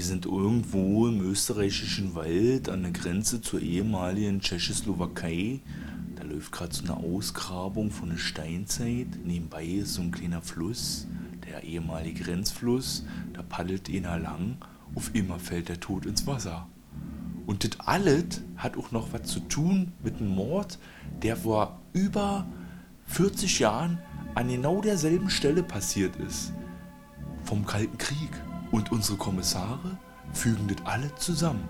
Wir sind irgendwo im österreichischen Wald an der Grenze zur ehemaligen Tschechoslowakei. Da läuft gerade so eine Ausgrabung von der Steinzeit. Nebenbei ist so ein kleiner Fluss, der ehemalige Grenzfluss. Da paddelt einer lang. Auf immer fällt der Tod ins Wasser. Und das alles hat auch noch was zu tun mit einem Mord, der vor über 40 Jahren an genau derselben Stelle passiert ist. Vom Kalten Krieg. Und unsere Kommissare fügen das alle zusammen.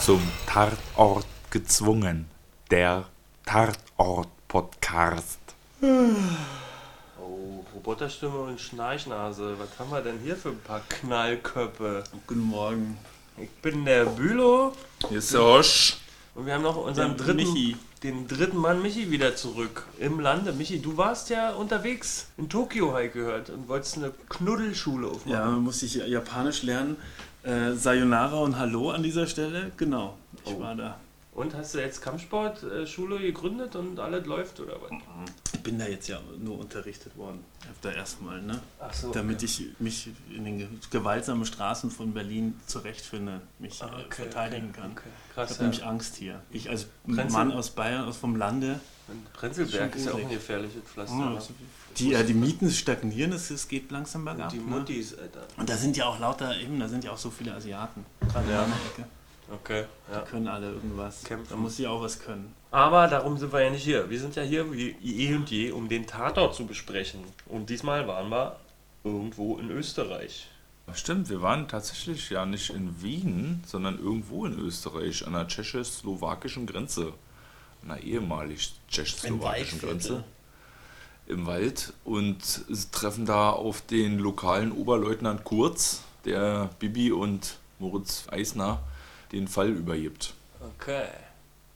Zum Tatort gezwungen. Der Tatort-Podcast. Oh, Roboterstimme und Schnarchnase. Was haben wir denn hier für ein paar Knallköpfe? Guten Morgen. Ich bin der Bülow Hier ist der Hosch. und wir haben noch unseren dritten, Michi. Den dritten Mann Michi wieder zurück im Lande. Michi, du warst ja unterwegs in Tokio, habe ich gehört, und wolltest eine Knuddelschule aufmachen. Ja, musste ich Japanisch lernen. Äh, Sayonara und Hallo an dieser Stelle. Genau, ich Oh. war da. Und hast du jetzt Kampfsportschule gegründet und alles läuft oder was? Ich bin da jetzt ja nur unterrichtet worden. Da erstmal, ne? Ach so, Damit okay. ich mich in den ge- gewaltsamen Straßen von Berlin zurechtfinde, mich äh, Ah, okay, verteidigen okay, kann. okay. Ich Krass, habe ja. nämlich Angst hier. Ich als Prenzl- Mann aus Bayern, aus vom Lande. Prenzlberg Schon ist ja auch ein gefährliches Pflaster. Ja, ne? also die, äh, die Mieten stagnieren, es, es geht langsam bergab. Und die ne? Muttis, Alter. Und da sind ja auch lauter, eben, da sind ja auch so viele Asiaten. Gerade Ja. in der Ecke. Okay, ja. Die können alle irgendwas. Kämpfen. Da muss ich auch was können. Aber darum sind wir ja nicht hier. Wir sind ja hier wie eh und je, um den Tatort zu besprechen. Und diesmal waren wir irgendwo in Österreich. Stimmt, wir waren tatsächlich ja nicht in Wien, sondern irgendwo in Österreich, an der tschechoslowakischen Grenze. An der ehemalig tschechoslowakischen Grenze. Im Wald. Und treffen da auf den lokalen Oberleutnant Kurz, der Bibi und Moritz Eisner den Fall übergibt. Okay.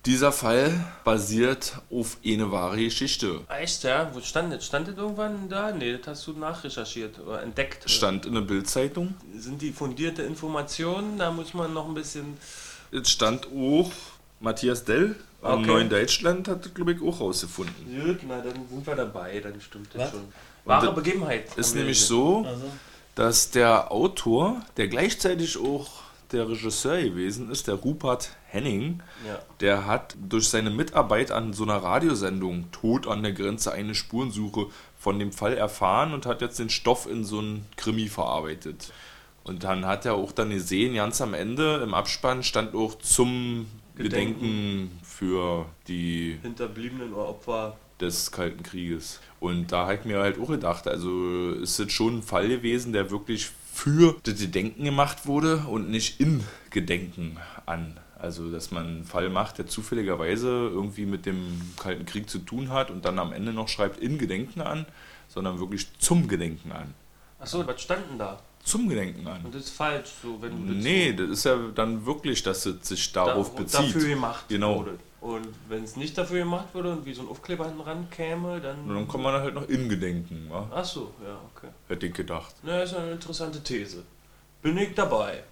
Dieser Fall basiert auf eine wahre Geschichte. Echt, ja? Wo stand das? Stand das irgendwann da? Nee, das hast du nachrecherchiert oder entdeckt. Stand in der Bildzeitung. Sind die fundierte Informationen? Da muss man noch ein bisschen. Es stand auch Matthias Dell am Okay. Neuen Deutschland hat das, glaube ich, auch rausgefunden. Gut, na dann sind wir dabei, dann stimmt das Was? schon. Wahre das Begebenheit. Ist nämlich hier. so, Also, dass der Autor, der gleichzeitig auch der Regisseur gewesen ist, der Rupert Henning, Ja. der hat durch seine Mitarbeit an so einer Radiosendung Tod an der Grenze eine Spurensuche von dem Fall erfahren und hat jetzt den Stoff in so einen Krimi verarbeitet. Und dann hat er auch dann gesehen, ganz am Ende im Abspann stand auch zum Gedenken. Gedenken für die Hinterbliebenen oder Opfer. des Kalten Krieges. Und da habe ich mir halt auch gedacht, also ist es schon ein Fall gewesen, der wirklich für das Gedenken gemacht wurde und nicht in Gedenken an. Also, dass man einen Fall macht, der zufälligerweise irgendwie mit dem Kalten Krieg zu tun hat und dann am Ende noch schreibt in Gedenken an, sondern wirklich zum Gedenken an. Achso, was stand denn da? Zum Gedenken an. Und das ist falsch, so wenn du das Nee, so das ist ja dann wirklich, dass es sich darauf da- bezieht. dafür gemacht Genau. wurde. Und wenn es nicht dafür gemacht wurde und wie so ein Aufkleber hinten ran käme, dann. Und dann kommt man halt noch in Gedenken, wa? Ach so, ja, okay. hätte ich gedacht. Na, ist eine interessante These. Bin ich dabei.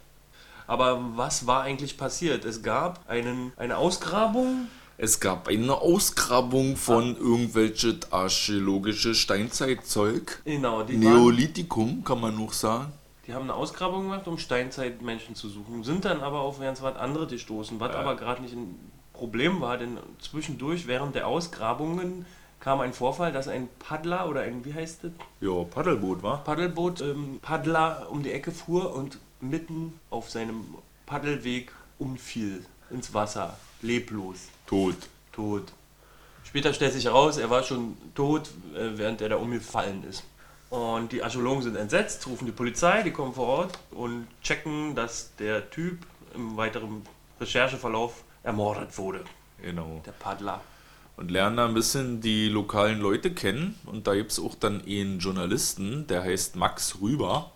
Aber was war eigentlich passiert? Es gab einen, eine Ausgrabung. Es gab eine Ausgrabung von irgendwelche archäologische Steinzeitzeug. Genau, die, waren, Neolithikum kann man noch sagen. die haben eine Ausgrabung gemacht, um Steinzeitmenschen zu suchen. Sind dann aber auf ganz was anderes gestoßen, was Ja. aber gerade nicht ein Problem war, denn zwischendurch während der Ausgrabungen kam ein Vorfall, dass ein Paddler oder ein, wie heißt das? Ja, Paddelboot, war? Paddelboot ähm, Paddler um die Ecke fuhr und mitten auf seinem Paddelweg umfiel ins Wasser, leblos, Tot. tot. Später stellt sich heraus, er war schon tot, äh, während er da umgefallen ist. Und die Archäologen sind entsetzt, rufen die Polizei, die kommen vor Ort und checken, dass der Typ im weiteren Rechercheverlauf ermordet wurde, Genau. der Paddler. Und lernen da ein bisschen die lokalen Leute kennen. Und da gibt es auch dann einen Journalisten, der heißt Max Rüber.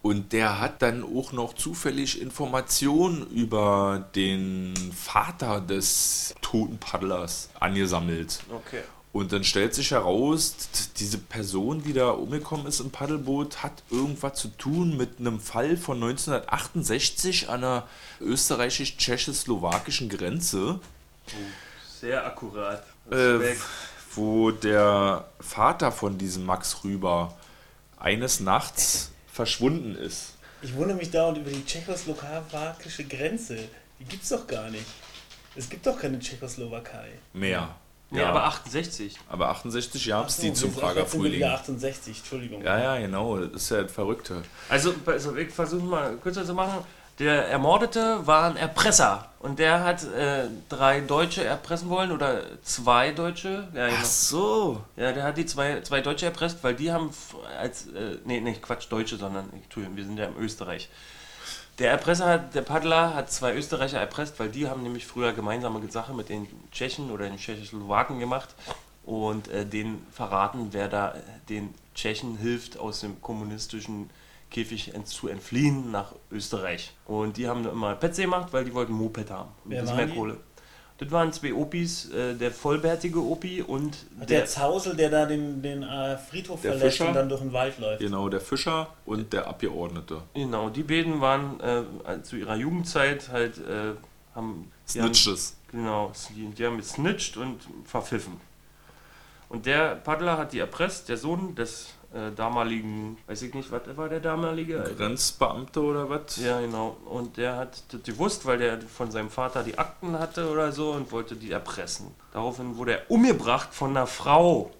Und der hat dann auch noch zufällig Informationen über den Vater des toten Paddlers angesammelt. Okay. Und dann stellt sich heraus, diese Person, die da umgekommen ist im Paddelboot, hat irgendwas zu tun mit einem Fall von 1968 an der österreichisch-tschechoslowakischen Grenze, Sehr akkurat. äh, wo der Vater von diesem Max Rüber eines Nachts verschwunden ist. Ich wundere mich dauernd über die tschechoslowakische Grenze. Die gibt's doch gar nicht. Es gibt doch keine Tschechoslowakei. Mehr. Nee, aber 68. aber 68 gab es Ach die zum Prager Frühling. wieder 68, Entschuldigung. Ja, ja, genau. Das ist ja das Verrückte. Also, also ich versuche mal kürzer zu machen. Der Ermordete war ein Erpresser und der hat äh, drei Deutsche erpressen wollen oder zwei Deutsche. Ja, genau. so. ja der hat die zwei, zwei Deutsche erpresst, weil die haben als, äh, nee, nee, Quatsch, Deutsche, sondern, Entschuldigung, wir sind ja in Österreich. Der Erpresser, hat, der Paddler hat zwei Österreicher erpresst, weil die haben nämlich früher gemeinsame Sache mit den Tschechen oder den Tschechoslowaken gemacht und äh, denen verraten, wer da den Tschechen hilft, aus dem kommunistischen Käfig ent zu entfliehen nach Österreich. Und die haben immer Petsy gemacht, weil die wollten Moped haben. Wer waren die? Das waren zwei Opis, äh, der vollbärtige Opi und Der, der, Zausel, der da den, den äh, Friedhof Der verlässt Fischer? und dann durch den Wald läuft. Genau, der Fischer und der Abgeordnete. Genau, die beiden waren äh, zu ihrer Jugendzeit halt, äh, haben, die haben, Snitches. genau, die, die haben gesnitcht und verpfiffen. Und der Paddler hat die erpresst, der Sohn des äh, damaligen, weiß ich nicht, was war der damalige? Grenzbeamte oder was? Ja, genau. Und der hat das gewusst, weil der von seinem Vater die Akten hatte oder so und wollte die erpressen. Daraufhin wurde er umgebracht von einer Frau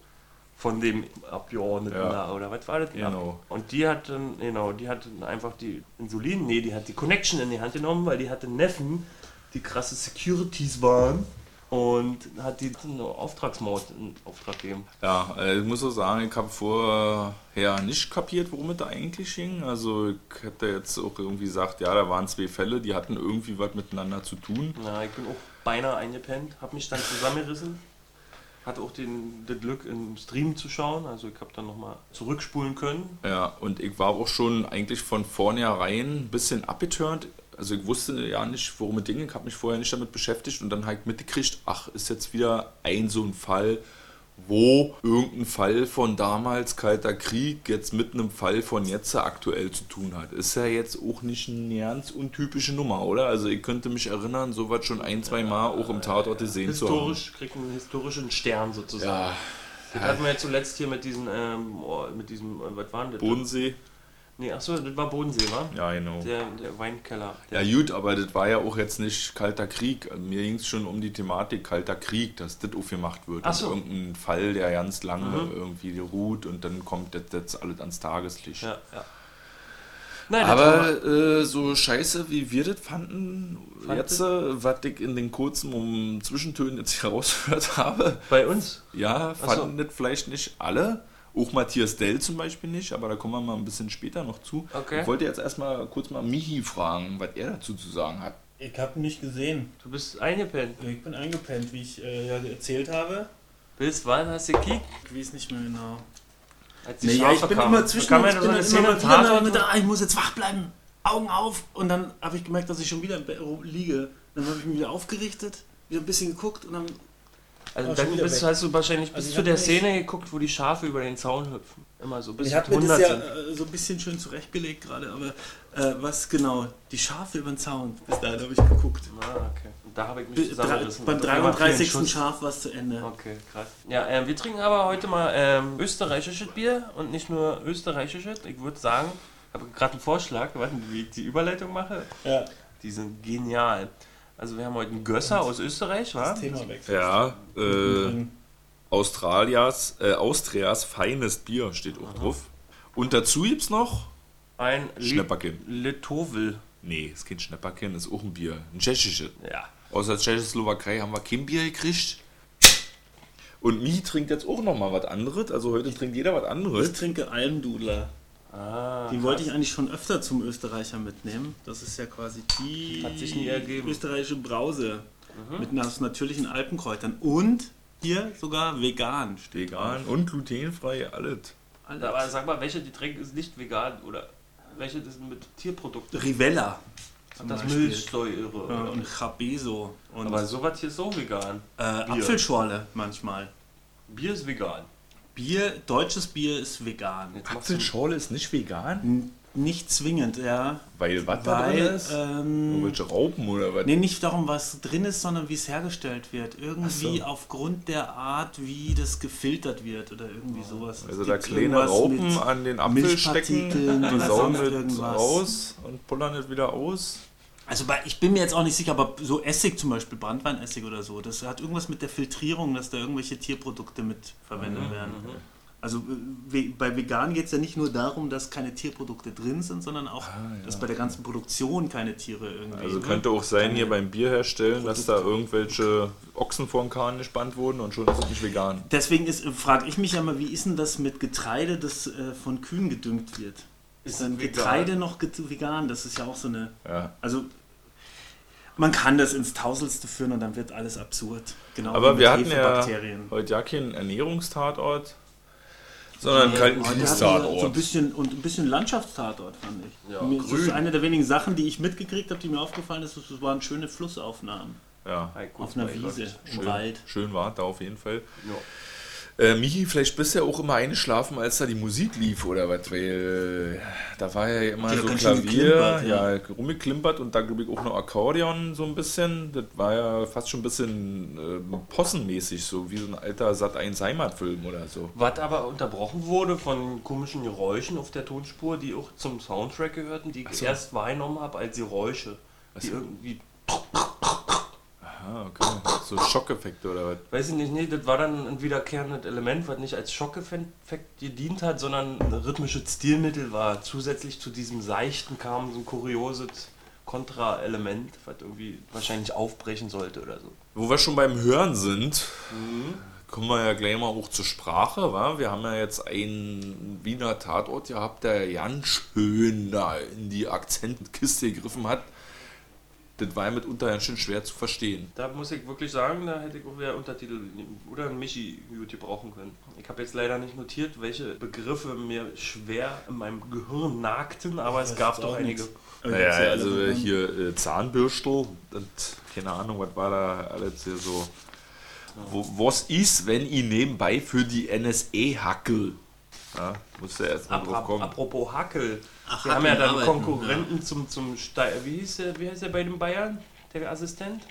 von dem Abgeordneten Ja. da, oder was war das? Genau. Und die hat dann, genau, die hat einfach die Insulin, nee, die hat die Connection in die Hand genommen, weil die hatte Neffen, die krasse Securities waren und hat die einen Auftragsmord in Auftrag gegeben. Ja, äh, ich muss so sagen, ich habe vorher nicht kapiert, worum es da eigentlich ging. Also ich hätte jetzt auch irgendwie gesagt, ja, da waren zwei Fälle, die hatten irgendwie was miteinander zu tun. Na, ich bin auch beinahe eingepennt, habe mich dann zusammengerissen. Hatte auch den, das Glück, im Stream zu schauen. Also ich habe dann nochmal zurückspulen können. Ja, und ich war auch schon eigentlich von vornherein ein bisschen abgeturnt. Also ich wusste ja nicht, worum es ging. Ich habe mich vorher nicht damit beschäftigt und dann halt mitgekriegt, ach, ist jetzt wieder ein so ein Fall, wo irgendein Fall von damals Kalter Krieg jetzt mit einem Fall von jetzt aktuell zu tun hat. Ist ja jetzt auch nicht eine ganz untypische Nummer, oder? Also ich könnte mich erinnern, sowas schon ein, zwei Mal auch im Tatort gesehen zu haben. Historisch, kriegt einen historischen Stern sozusagen. Ja, Das hatten wir ja zuletzt hier mit diesen, ähm, oh, mit diesem, äh, was waren das? Bodensee. Nee, achso, das war Bodensee, wa? Ja, genau. Der, der Weinkeller. Ja gut, aber das war ja auch jetzt nicht Kalter Krieg. Mir ging es schon um die Thematik Kalter Krieg, dass das aufgemacht wird. Ach so. Irgendein Fall, der ganz lange Mhm. irgendwie ruht und dann kommt das jetzt alles ans Tageslicht. Ja, ja. Nein, war- Aber äh, so scheiße, wie wir das fanden, Fand jetzt, äh, was ich in den kurzen um Zwischentönen jetzt herausgehört habe, bei uns. ja, so. fanden das vielleicht nicht alle. Auch Matthias Dell zum Beispiel nicht, aber da kommen wir mal ein bisschen später noch zu. Okay. Ich wollte jetzt erstmal kurz mal Michi fragen, was er dazu zu sagen hat. Ich habe ihn nicht gesehen. Du bist eingepennt. Ich bin eingepennt, wie ich äh, ja erzählt habe. Bis wann hast du gekickt? Ich weiß nicht mehr genau. Als die Nee, ja, ich bin kamen. immer zwischen ich so bin dann immer im mal wieder mit ah, ich muss jetzt wach bleiben, Augen auf. Und dann habe ich gemerkt, dass ich schon wieder im Bett liege. Dann habe ich mich wieder aufgerichtet, wieder ein bisschen geguckt und dann Also dann bist, weg. hast du wahrscheinlich Also bis zu der Szene geguckt, wo die Schafe über den Zaun hüpfen. Immer so bis Ich habe mir 100 das ja äh, so ein bisschen schön zurechtgelegt gerade, aber äh, was genau? Die Schafe über den Zaun. Bis dahin habe ich geguckt. Ah, okay. Und da habe ich mich zusammengerissen. beim Und auf einmal fiel ein 33. Schuss. Schaf war es zu Ende. Okay, krass. Ja, ähm, wir trinken aber heute mal ähm, österreichisches Bier und nicht nur österreichisches. Ich würde sagen, ich habe gerade einen Vorschlag, warten, wie ich die Überleitung mache. Ja, Die sind genial. Also wir haben heute einen Gösser aus Österreich, wa? das Thema wechselt. Ja, äh, Mittendrin. Australias, äh, Austrias feines Bier steht auch drauf. Und dazu gibt's noch Ein Schnäpperkin. Litovel. Nee, ist kein Schnäpperkin, ist auch ein Bier. Ein tschechisches. Ja. Aus der Tschechoslowakei haben wir kein Bier gekriegt. Und Mi trinkt jetzt auch noch mal was anderes. Also heute trinkt jeder was Ich anderes. trinke Almdudler. Ah, Die wollte ich eigentlich schon öfter zum Österreicher mitnehmen. Das ist ja quasi die Hat sich nie ergeben. österreichische Brause Mhm. mit aus natürlichen Alpenkräutern und hier sogar vegan steht Vegan drauf. und glutenfrei, alles. Alter, aber sag mal, welche Getränk ist nicht vegan oder welche das sind mit Tierprodukten? Rivella. zum Das Beispiel. Milchsäure. Ja, und Chabeso. Und aber sowas hier ist so vegan. äh, Apfelschorle manchmal. Bier ist vegan. Bier, deutsches Bier ist vegan. Apfelschorle ist nicht vegan? N- Nicht zwingend, ja. Weil was da drin ist? ähm, Irgendwelche Raupen oder was? nee, nicht darum, was drin ist, sondern wie es hergestellt wird. Irgendwie so. aufgrund der Art, wie das gefiltert wird oder irgendwie sowas. Also da kleine Raupen an den Apfel stecken, die oder saugen irgendwas. raus und pullern es wieder aus. Also bei, ich bin mir jetzt auch nicht sicher, aber so Essig zum Beispiel, Brandweinessig oder so, das hat irgendwas mit der Filtrierung, dass da irgendwelche Tierprodukte mit verwendet Mhm, werden. Also äh, bei vegan geht es ja nicht nur darum, dass keine Tierprodukte drin sind, sondern auch, Ah, ja. dass bei der ganzen Produktion keine Tiere irgendwie. Also könnte auch sein, hier beim Bier herstellen, dass da irgendwelche Ochsen vor den Kahn gespannt wurden und schon ist es nicht vegan. Deswegen ist, frage ich mich ja mal, wie ist denn das mit Getreide, das äh, von Kühen gedüngt wird? Ist dann vegan? Getreide noch vegan? Das ist ja auch so eine. Ja. Also man kann das ins Tauselste führen und dann wird alles absurd. Genau Aber wie mit wir hatten ja Hefebakterien. heute ja keinen Ernährungstatort, sondern Nee, wir Kies-Tatort. So ein bisschen und ein bisschen Landschaftstatort fand ich. Ja, Mir, das ist grün. eine der wenigen Sachen, die ich mitgekriegt habe, die mir aufgefallen ist. Es waren schöne Flussaufnahmen ja, Hey, gut, auf einer Wiese im schön, Wald. schön war da auf jeden Fall. Ja. Äh, Michi, vielleicht bist du ja auch immer eingeschlafen, als da die Musik lief oder was, weil äh, da war ja immer hat so Klavier, ja, ja. rumgeklimpert und da glaube ich auch noch Akkordeon so ein bisschen. Das war ja fast schon ein bisschen äh, possenmäßig, so wie so ein alter Sat 1 Heimatfilm oder so. Was aber unterbrochen wurde von komischen Geräuschen auf der Tonspur, die auch zum Soundtrack gehörten, die ich so. erst wahrgenommen habe als Geräusche. Die so. irgendwie, Ah, okay. So Schockeffekte oder was? weiß ich nicht, nee, das war dann ein wiederkehrendes Element, was nicht als Schockeffekt gedient hat, sondern ein rhythmisches Stilmittel war. Zusätzlich zu diesem Seichten kam so ein kurioses Kontraelement, was irgendwie wahrscheinlich aufbrechen sollte oder so. Wo wir schon beim Hören sind, kommen wir ja gleich mal auch zur Sprache. Wa? Wir haben ja jetzt einen Wiener Tatort gehabt, der ganz schön da in die Akzentkiste gegriffen hat. Das war ja mitunter ganz schön schwer zu verstehen. Da muss ich wirklich sagen, da hätte ich auch wieder Untertitel oder einen Michi gut brauchen können. Ich habe jetzt leider nicht notiert, welche Begriffe mir schwer in meinem Gehirn nagten, aber es gab doch einige. nichts. Naja, also hier äh, Zahnbürstel und keine Ahnung, was war da alles hier so. Wo, was ist, wenn ich nebenbei für die NSE hackel? Ja, musst du erst mal drauf kommen. Apropos Hackel. Ach, Wir haben ja dann arbeiten, Konkurrenten zum, zum Ste wie, hieß der, wie heißt der bei den Bayern? Der Assistent?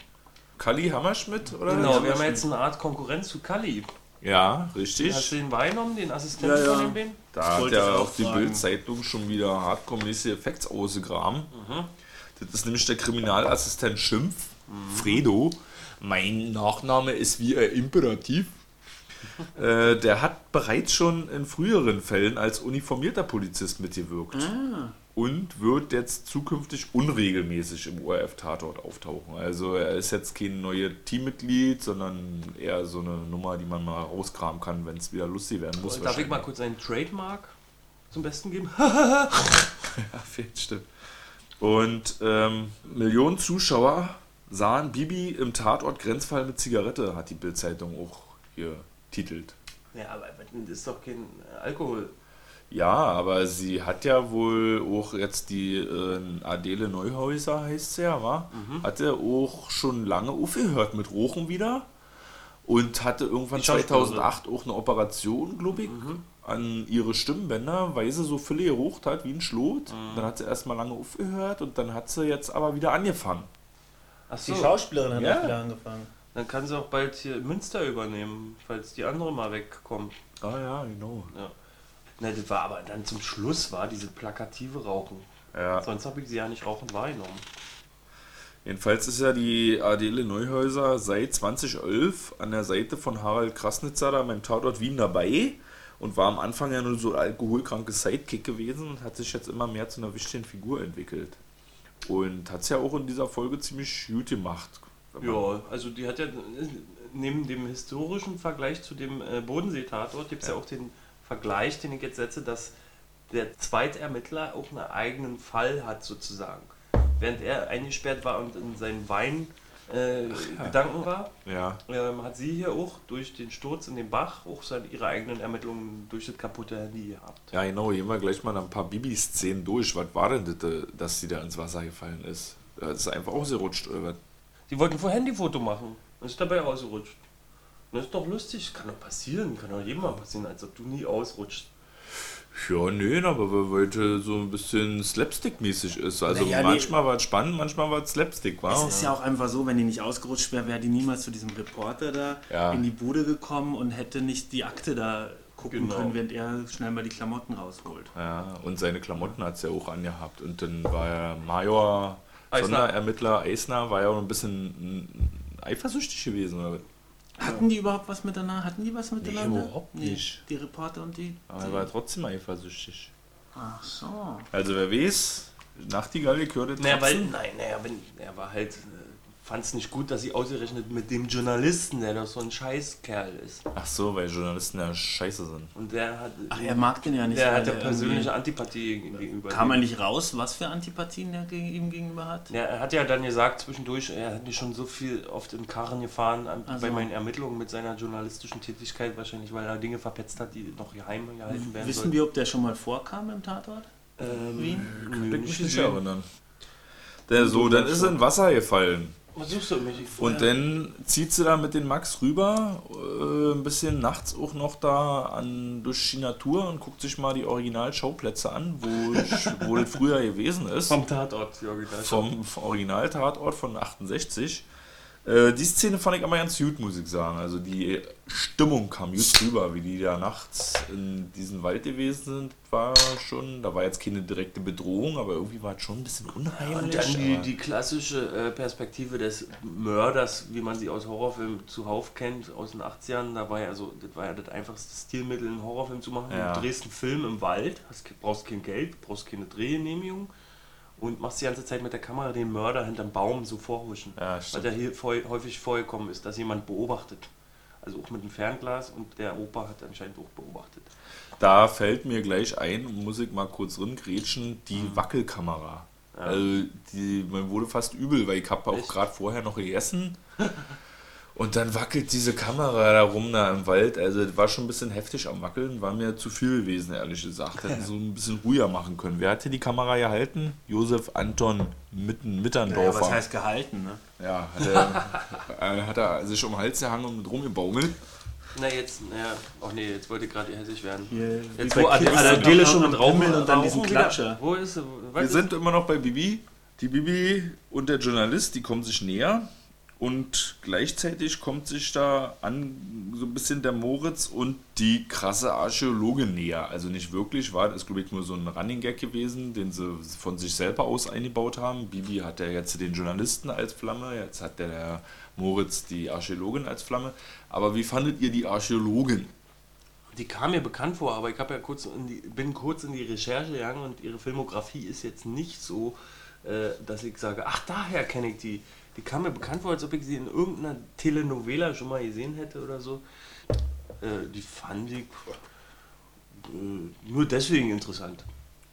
Kalli Hammerschmidt, oder? Genau, wir haben jetzt eine Art Konkurrenz zu Kali. Ja, Hast du richtig. den wahrgenommen, den Assistenten Ja, ja. von den beiden? Da hat ja auch auf die. Bild-Zeitung schon wieder hardcore-mäßige Effekts ausgegraben. Das ist nämlich der Kriminalassistent Schimpf, Fredo. Mein Nachname ist wie ein Imperativ. Äh, der hat bereits schon in früheren Fällen als uniformierter Polizist mitgewirkt. Ah, Und wird jetzt zukünftig unregelmäßig im ORF-Tatort auftauchen. Also er ist jetzt kein neues Teammitglied, sondern eher so eine Nummer, die man mal rauskramen kann, wenn es wieder lustig werden muss. Darf ich mal kurz einen Trademark zum Besten geben? Ja, fehlt, stimmt. Und ähm, Millionen Zuschauer sahen Bibi im Tatort Grenzfall mit Zigarette, hat die Bildzeitung auch hier titelt. Ja, aber das ist doch kein Alkohol. Ja, aber sie hat ja wohl auch jetzt die äh, Adele Neuhäuser, heißt sie ja, wa? Hat ja auch schon lange aufgehört mit Rochen wieder und hatte irgendwann Die Schauspielerin. 2008 auch eine Operation, glaube ich, an ihre Stimmbänder, weil sie so viele gerucht hat wie ein Schlot. Dann hat sie erstmal lange aufgehört und dann hat sie jetzt aber wieder angefangen. Ach die so, Schauspielerin hat Ja. auch wieder angefangen. Dann kann sie auch bald hier Münster übernehmen, falls die andere mal wegkommt. Ah ja, genau. Ja. Ne, das war aber dann zum Schluss war diese plakative Rauchen. Ja. Sonst habe ich sie ja nicht rauchend wahrgenommen. Jedenfalls ist ja die Adele Neuhäuser seit 2011 an der Seite von Harald Krasnitzer da beim Tatort Wien dabei und war am Anfang ja nur so alkoholkranke Sidekick gewesen und hat sich jetzt immer mehr zu einer wichtigen Figur entwickelt. Und hat es ja auch in dieser Folge ziemlich gut gemacht. Ja, also die hat ja neben dem historischen Vergleich zu dem äh, Bodensee-Tatort gibt es ja. Ja. auch den Vergleich, den ich jetzt setze, dass der Zweitermittler auch einen eigenen Fall hat sozusagen. Während er eingesperrt war und in seinen Wein äh, Gedanken war, Ja, ähm, hat sie hier auch durch den Sturz in den Bach auch seine, ihre eigenen Ermittlungen durch das kaputte Handy gehabt. ja, genau. Gehen wir gleich mal ein paar Bibi-Szenen durch. Was war denn das, äh, dass sie da ins Wasser gefallen ist? Das ist einfach ausgerutscht. Oder was? Sie wollten vor Handyfoto machen und ist dabei ausgerutscht. Das ist doch lustig, kann doch passieren, kann doch jedem mal passieren, als ob du nie ausrutschst. Ja, nee, aber weil heute so ein bisschen Slapstick-mäßig ist. Also Naja, nee. manchmal war es spannend, manchmal war es Slapstick, war. Es ist ja auch einfach so, wenn die nicht ausgerutscht wäre, wäre die niemals zu diesem Reporter da Ja. in die Bude gekommen und hätte nicht die Akte da gucken Genau. können, während er schnell mal die Klamotten rausholt. Ja, und seine Klamotten hat es ja auch angehabt. Und dann war ja Major, Eisner. Sonderermittler Eisner, war ja auch ein bisschen eifersüchtig gewesen. Oder? Hatten die überhaupt was miteinander? Hatten die was miteinander? überhaupt nicht. Die Reporter und die? Aber er war trotzdem eifersüchtig. Ach so. Also wer weiß, Nachtigall gehört Naja, weil, nein, naja, wenn, er war halt, fand es nicht gut, dass sie ausgerechnet mit dem Journalisten, der doch so ein Scheißkerl ist. Ach so, weil Journalisten ja scheiße sind. Und der hat, Ach, er mag den ja nicht. der hat ja er persönliche Antipathie gegenüber. Kam er nicht raus, was für Antipathien er gegen ihm gegenüber hat? Ja, er hat ja dann gesagt zwischendurch, er hat mich schon so viel oft in Karren gefahren an, Ach bei meinen Ermittlungen mit seiner journalistischen Tätigkeit, wahrscheinlich weil er Dinge verpetzt hat, die noch geheim gehalten werden Wissen sollten. wir, ob der schon mal vorkam im Tatort? Ähm, Wien? nö, Ich mich nicht erinnern. Der so, dann ist er in Wasser gefallen. Und dann zieht sie da mit den Max rüber, äh, ein bisschen nachts auch noch da an, durch die Natur und guckt sich mal die Originalschauplätze an, wo, ich, wo das früher gewesen ist. vom Tatort, die Original. Vom, vom Originaltatort von 68. Äh, die Szene fand ich aber ganz gut, muss ich sagen. Also die Stimmung kam gut rüber, wie die da nachts in diesem Wald gewesen sind, war schon, da war jetzt keine direkte Bedrohung, aber irgendwie war es schon ein bisschen unheimlich. Und dann die, die klassische äh, Perspektive des Mörders, wie man sie aus Horrorfilmen zuhauf kennt, aus den 80ern. Da war ja so, das war ja das einfachste Stilmittel, einen Horrorfilm zu machen. Ja. Du drehst einen Film im Wald, hast, brauchst kein Geld, brauchst keine Drehgenehmigung und machst die ganze Zeit mit der Kamera den Mörder hinterm Baum so vorhuschen. Ja, Weil ja hier häufig vorgekommen ist, dass jemand beobachtet. Also auch mit dem Fernglas und der Opa hat anscheinend auch beobachtet. Da fällt mir gleich ein, muss ich mal kurz grätschen, die Mhm. Wackelkamera. Also die, man wurde fast übel, weil ich habe auch gerade vorher noch gegessen. Und dann wackelt diese Kamera da rum da im Wald. Also das war schon ein bisschen heftig am Wackeln, war mir zu viel gewesen, ehrlich gesagt. Hätten so ein bisschen ruhiger machen können. Wer hat hier die Kamera gehalten? Josef Anton Mitten, Mitterndorfer. was heißt gehalten, ne? Ja, hat er, äh, hat er sich um den Hals gehangen und mit rumgebaumelt. Na jetzt, naja, ach nee, jetzt wollte ich gerade hässlich werden. Hier, Jetzt wo Adele schon mit Raum Pimmel und dann diesen Klatscher. Wo ist sie? Was Wir ist- sind immer noch bei Bibi. Die Bibi und der Journalist, die kommen sich näher. Und gleichzeitig kommt sich da an so ein bisschen der Moritz und die krasse Archäologin näher. Also nicht wirklich, war das glaube ich nur so ein Running Gag gewesen, den sie von sich selber aus eingebaut haben. Bibi hat ja jetzt den Journalisten als Flamme, jetzt hat der, Moritz die Archäologin als Flamme. Aber wie fandet ihr die Archäologin? Die kam mir bekannt vor, aber ich ja kurz die, bin kurz in die Recherche gegangen und ihre Filmografie ist jetzt nicht so, äh, dass ich sage, ach daher kenne ich die. Die kam mir bekannt vor, als ob ich sie in irgendeiner Telenovela schon mal gesehen hätte oder so. Äh, die fand ich äh, nur deswegen interessant.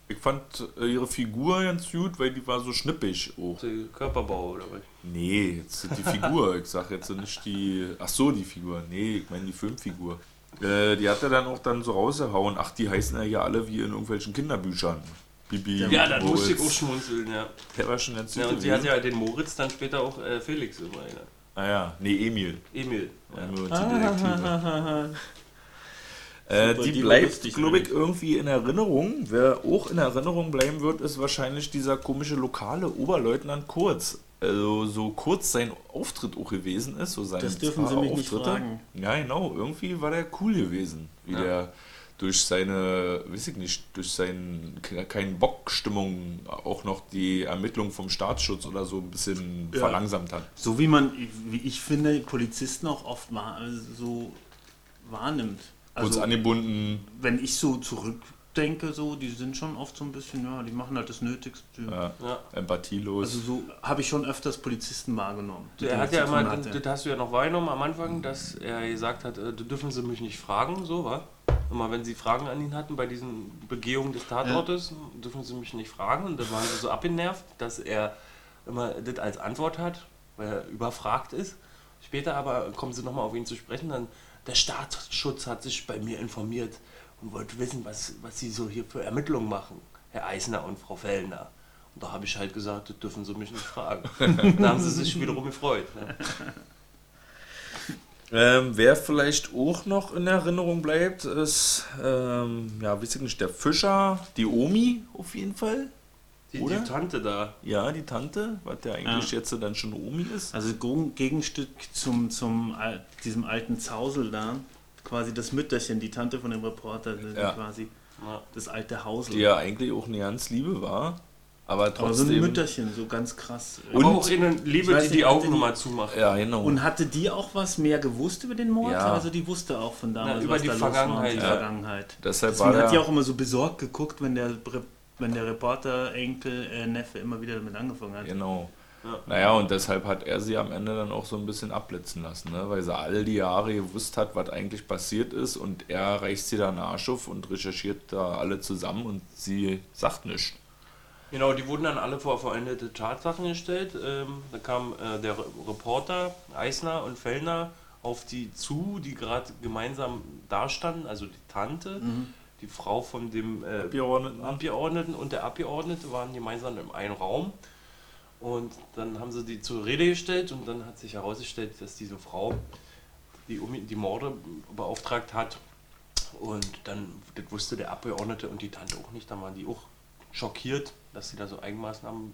Ich fand äh, ihre Figur ganz gut, weil die war so schnippig. Der Körperbau oder was? Nee, jetzt die Figur. Ich sag jetzt nicht die. Ach so, die Figur. Nee, ich meine die Filmfigur. Äh, die hat er dann auch dann so rausgehauen. Ach, die heißen ja hier alle wie in irgendwelchen Kinderbüchern. Bibi. Ja, da musste ich auch schmunzeln, ja. Der war schon ganz ja und sie hat ja den Moritz dann später auch äh, Felix immer. Ja. Ah ja, nee, Emil. Emil. Ja. Die. Äh, die bleibt, glaube ich, eigentlich. irgendwie in Erinnerung. Wer auch in Erinnerung bleiben wird, ist wahrscheinlich dieser komische lokale Oberleutnant Kurz. Also so kurz sein Auftritt auch gewesen ist. So seine Das dürfen Sie mich nicht Auftritte. fragen. Ja, genau. Irgendwie war der cool gewesen. Wie Ja. der durch seine, weiß ich nicht, durch seine keinen Bock-Stimmung auch noch die Ermittlung vom Staatsschutz oder so ein bisschen Ja. verlangsamt hat. So wie man, wie ich finde, Polizisten auch oft wahr, so wahrnimmt. Kurz Also, angebunden. wenn ich so zurückdenke, so, die sind schon oft so ein bisschen, ja, die machen halt das Nötigste. Ja, Ja. empathielos. Also so habe ich schon öfters Polizisten wahrgenommen. denen hat ja immer, das hast du ja noch wahrgenommen am Anfang, dass er gesagt hat, äh, dürfen Sie mich nicht fragen, so war. Immer wenn Sie Fragen an ihn hatten bei diesen Begehungen des Tatortes, dürfen Sie mich nicht fragen. Und dann waren sie so abgenervt, dass er immer das als Antwort hat, weil er überfragt ist. Später aber kommen sie nochmal auf ihn zu sprechen, dann der Staatsschutz hat sich bei mir informiert und wollte wissen, was, was sie so hier für Ermittlungen machen, Herr Eisner und Frau Fellner. Und da habe ich halt gesagt, das dürfen Sie mich nicht fragen. da haben sie sich wiederum gefreut. Ne? Ähm, wer vielleicht auch noch in Erinnerung bleibt, ist, ähm, ja, weiß ich nicht, der Fischer, die Omi auf jeden Fall. Die, Oder? die Tante da. Ja, die Tante, was der eigentlich Ja. jetzt dann schon Omi ist. Also Geg- Gegenstück zum, zum diesem alten Zausel da, quasi das Mütterchen, die Tante von dem Reporter, das ist Ja. quasi Ja. das alte Hausel. Die ja eigentlich auch eine ganz Liebe war. Aber Aber so ein trotzdem. Mütterchen, so ganz krass. Und- Aber auch eine Liebe, die nicht, die Augen nochmal zumacht. ja, genau. Und hatte die auch was mehr gewusst über den Mord? Ja. Also die wusste auch von damals, Na, über was die da los war und Vergangenheit, die ja. Vergangenheit. Deshalb war hat die auch immer so besorgt geguckt, wenn der, wenn der Reporter, Enkel, äh, Neffe immer wieder damit angefangen hat. Genau. Ja. Naja, und deshalb hat er sie am Ende dann auch so ein bisschen abblitzen lassen, ne? weil sie all die Jahre gewusst hat, was eigentlich passiert ist und er reicht sie dann Arsch auf und recherchiert da alle zusammen und sie sagt nichts. Genau, die wurden dann alle vor vollendete Tatsachen gestellt. Ähm, da kam äh, der Re- Reporter Eisner und Fellner auf die zu, die gerade gemeinsam dastanden, also die Tante, die Frau von dem äh, Abgeordneten. Abgeordneten und der Abgeordnete waren gemeinsam im einen Raum. Und dann haben sie die zur Rede gestellt und dann hat sich herausgestellt, dass diese Frau die, die Morde beauftragt hat. Und dann, das wusste der Abgeordnete und die Tante auch nicht, dann waren die auch schockiert, dass sie da so Eigenmaßnahmen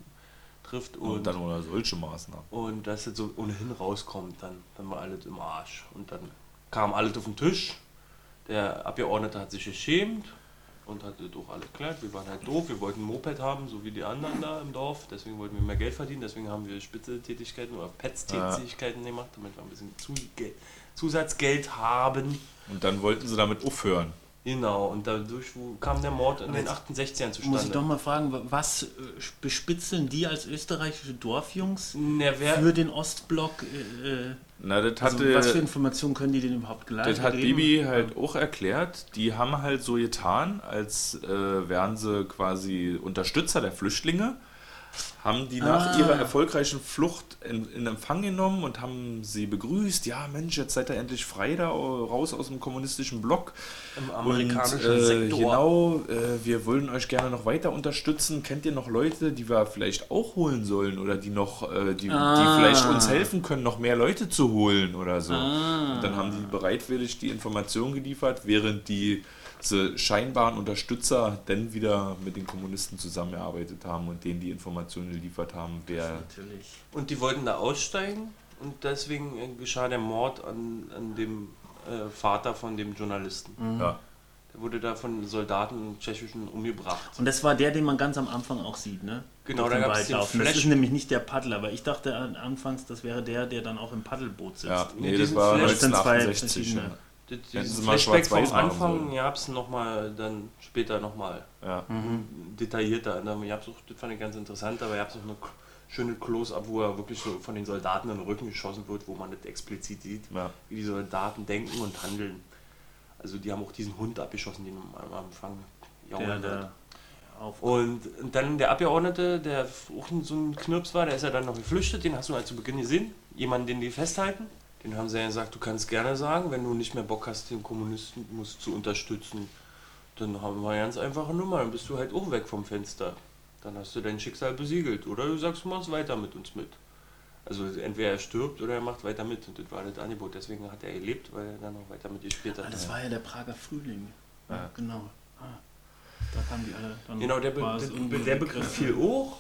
trifft Und, und, dann oder solche Maßnahmen. und dass das so ohnehin rauskommt, dann, dann war alles im Arsch. Und dann kam alles auf den Tisch. Der Abgeordnete hat sich geschämt und hat das auch alles erklärt. Wir waren halt doof, wir wollten ein Moped haben, so wie die anderen da im Dorf. Deswegen wollten wir mehr Geld verdienen, deswegen haben wir Spitzeltätigkeiten oder Pets-Tätigkeiten gemacht, damit wir ein bisschen Zusatzgeld haben. Und dann wollten sie damit aufhören. Genau, und dadurch wo kam der Mord in den 68ern Muss ich zustande. doch mal fragen, wa- was äh, bespitzeln die als österreichische Dorfjungs Na, wer, für den Ostblock? Äh, äh, Na, das also hatte, was für Informationen können die denn überhaupt gleich das hat geben? Bibi halt auch erklärt. Die haben halt so getan, als äh, wären sie quasi Unterstützer der Flüchtlinge. Haben die nach Ah. ihrer erfolgreichen Flucht in, in Empfang genommen und haben sie begrüßt. Ja, Mensch, jetzt seid ihr endlich frei da raus aus dem kommunistischen Block. im Und amerikanischen äh, Sektor. genau, äh, wir wollen euch gerne noch weiter unterstützen. Kennt ihr noch Leute, die wir vielleicht auch holen sollen oder die noch, äh, die, Ah. die vielleicht uns helfen können, noch mehr Leute zu holen oder so? Ah. Und dann haben die bereitwillig die Information geliefert, während die diese scheinbaren Unterstützer dann wieder mit den Kommunisten zusammengearbeitet haben und denen die Informationen geliefert haben, wer Natürlich. Und die wollten da aussteigen und deswegen äh, geschah der Mord an, an dem äh, Vater von dem Journalisten. ja, Der wurde da von Soldaten tschechischen umgebracht. Und das war der, den man ganz am Anfang auch sieht, ne? Genau, Auf da dem gab's Wald den laufen. Das Flash- ist nämlich nicht der Paddler, aber ich dachte an- anfangs, das wäre der, der dann auch im Paddelboot sitzt. ja, Nee, das war Flash- Das sind zwei 1968. verschiedene. Ja. Das- Hätten Diesen sie mal Flashback vom Anfang sollen. gab es nochmal dann später nochmal Ja. detaillierter. Da gab's auch, das fand ich ganz interessant, aber ihr habt auch eine schöne Close-Up, wo er wirklich so von den Soldaten in den Rücken geschossen wird, wo man das explizit sieht, Ja. wie die Soldaten denken und handeln. Also die haben auch diesen Hund abgeschossen, den am am Anfang der auf Und dann der Abgeordnete, der auch so ein Knirps war, der ist ja dann noch geflüchtet, den hast du halt zu Beginn gesehen. Jemanden, den die festhalten. Den haben sie ja gesagt, du kannst gerne sagen, wenn du nicht mehr Bock hast, den Kommunismus zu unterstützen, dann haben wir eine ganz einfache Nummer, dann bist du halt auch weg vom Fenster. Dann hast du dein Schicksal besiegelt. Oder du sagst, du machst weiter mit uns mit. Also entweder er stirbt oder er macht weiter mit. Und das war das Angebot. Deswegen hat er gelebt, weil er dann noch weiter mitgespielt hat. Ah, das war ja der Prager Frühling. Ja, Ja. genau. Ah, da kamen die alle. Dann Genau, der, Be der, der Begriff. fiel hoch.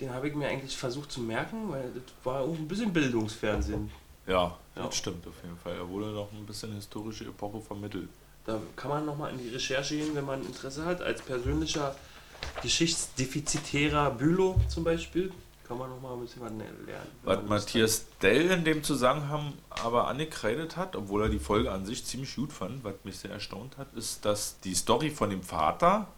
Den habe ich mir eigentlich versucht zu merken, weil das war auch ein bisschen Bildungsfernsehen. Ja, Ja. das stimmt auf jeden Fall. Er wurde noch ein bisschen historische Epoche vermittelt. Da kann man nochmal in die Recherche gehen, wenn man Interesse hat. Als persönlicher geschichtsdefizitärer Bülow zum Beispiel, kann man nochmal ein bisschen was lernen. wenn Was Matthias Dell in dem Zusammenhang aber angekreidet hat, obwohl er die Folge an sich ziemlich gut fand, was mich sehr erstaunt hat, ist, dass die Story von dem Vater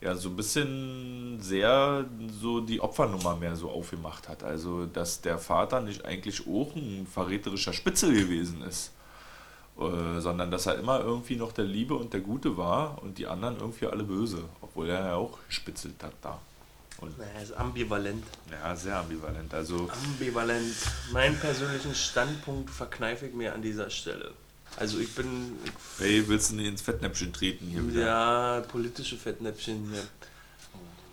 ja so ein bisschen sehr so die Opfernummer mehr so aufgemacht hat. Also, dass der Vater nicht eigentlich auch ein verräterischer Spitzel gewesen ist, äh, sondern dass er immer irgendwie noch der Liebe und der Gute war und die anderen irgendwie alle böse, obwohl er ja auch gespitzelt hat da. Und. Naja, ist ambivalent. ja, sehr ambivalent. Also, Ambivalent. Meinen persönlichen Standpunkt verkneife ich mir an dieser Stelle. Also ich bin, ich Hey, willst du nicht ins Fettnäpfchen treten hier wieder? Ja, politische Fettnäpfchen hier.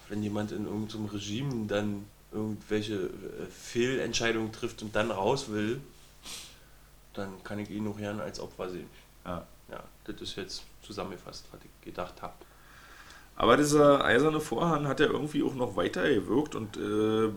Wenn jemand in irgendeinem Regime dann irgendwelche äh, Fehlentscheidungen trifft und dann raus will, dann kann ich ihn noch gern als Opfer sehen. Ja. Ja, das ist jetzt zusammengefasst, was ich gedacht habe. Aber dieser eiserne Vorhang hat ja irgendwie auch noch weiter gewirkt und äh,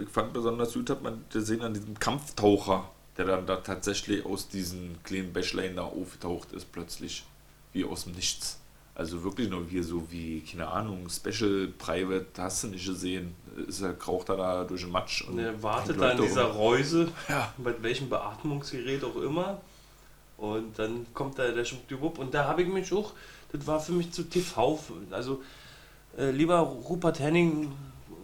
ich fand besonders gut, hat man gesehen an diesem Kampftaucher, der dann da tatsächlich aus diesen kleinen Bächlein da aufgetaucht ist, plötzlich, wie aus dem Nichts. Also wirklich nur wie so wie, keine Ahnung, Special Private, hast du nicht gesehen, ist er, kraucht er da durch den Matsch. Und er wartet und da in dieser. Reuse, Ja. mit welchem Beatmungsgerät auch immer. Und dann kommt da der Schwuppdiwupp. Und da habe ich mich auch, das war für mich zu TV. Also, äh, lieber Rupert Henning,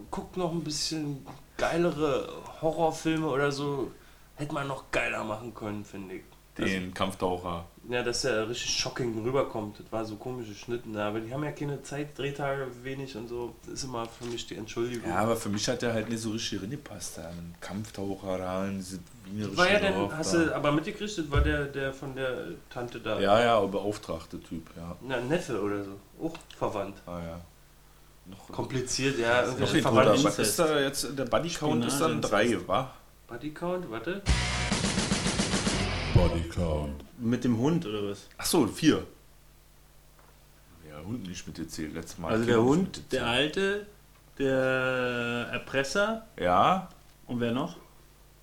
guckt noch ein bisschen geilere Horrorfilme oder so. Hätte man noch geiler machen können, finde ich. Den Kampftaucher. Ja, dass er richtig shocking rüberkommt. Das war so komisch geschnitten. Aber die haben ja keine Zeit, Drehtage wenig und so. Das ist immer für mich die Entschuldigung. Ja, aber für mich hat der halt nicht so richtig reingepasst. Ein Kampftaucher da, in diese wienerische war ja Dorf der, hast da. du aber mitgekriegt, das war der, der von der Tante da. Ja, ja, beauftragte Typ, ja. Na, Neffe oder so. Auch verwandt. Ah, ja. Noch, Kompliziert, ja. noch ist da jetzt? Der Buddy Count ist dann drei, wa? Bodycount, warte. Body count. Mit dem Hund oder was? Achso, vier. Ja, Hund nicht mitgezählt, letztes Mal. Also der Hund, der Alte, der Erpresser Ja, und wer noch?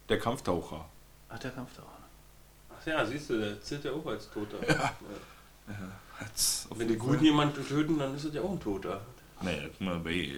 der Kampftaucher. Ach, der Kampftaucher. Ach ja, siehst du, der zählt ja auch als Toter. Hat's auf Wenn die Guten jemanden töten, dann ist es ja auch ein Toter. Naja, guck mal, bei äh,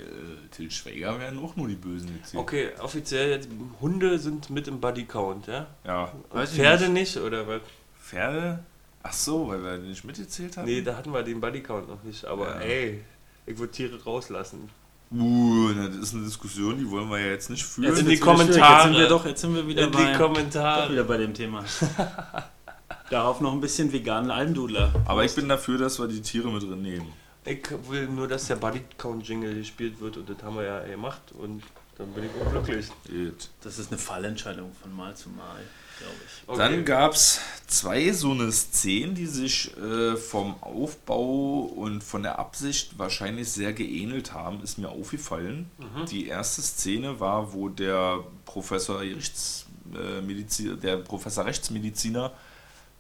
Till Schweiger werden auch nur die Bösen gezählt. Okay, offiziell jetzt, Hunde sind mit im Bodycount, ja? Ja, Und Weiß ich Pferde nicht. oder was? Pferde? Ach so, weil wir nicht mitgezählt haben? Nee, da hatten wir den Bodycount noch nicht. Aber Ja. ey, ich würde Tiere rauslassen. Uh, na, das ist eine Diskussion, die wollen wir ja jetzt nicht führen. Jetzt in die schwierig. Kommentare. Jetzt sind wir doch, jetzt sind wir wieder In die bei, doch Kommentare. wieder bei dem Thema. Darauf noch ein bisschen veganen Almdudler. Aber ich bin dafür, dass wir die Tiere mit drin nehmen. Ich will nur, dass der Bodycount-Jingle gespielt wird und das haben wir ja gemacht und dann bin ich auch glücklich. Gut. Das ist eine Fallentscheidung von Mal zu Mal, glaube ich. Okay. Dann gab es zwei so eine Szenen, die sich äh, vom Aufbau und von der Absicht wahrscheinlich sehr geähnelt haben, ist mir aufgefallen. Die erste Szene war, wo der Professor Rechtsmedizin, der Professor Rechtsmediziner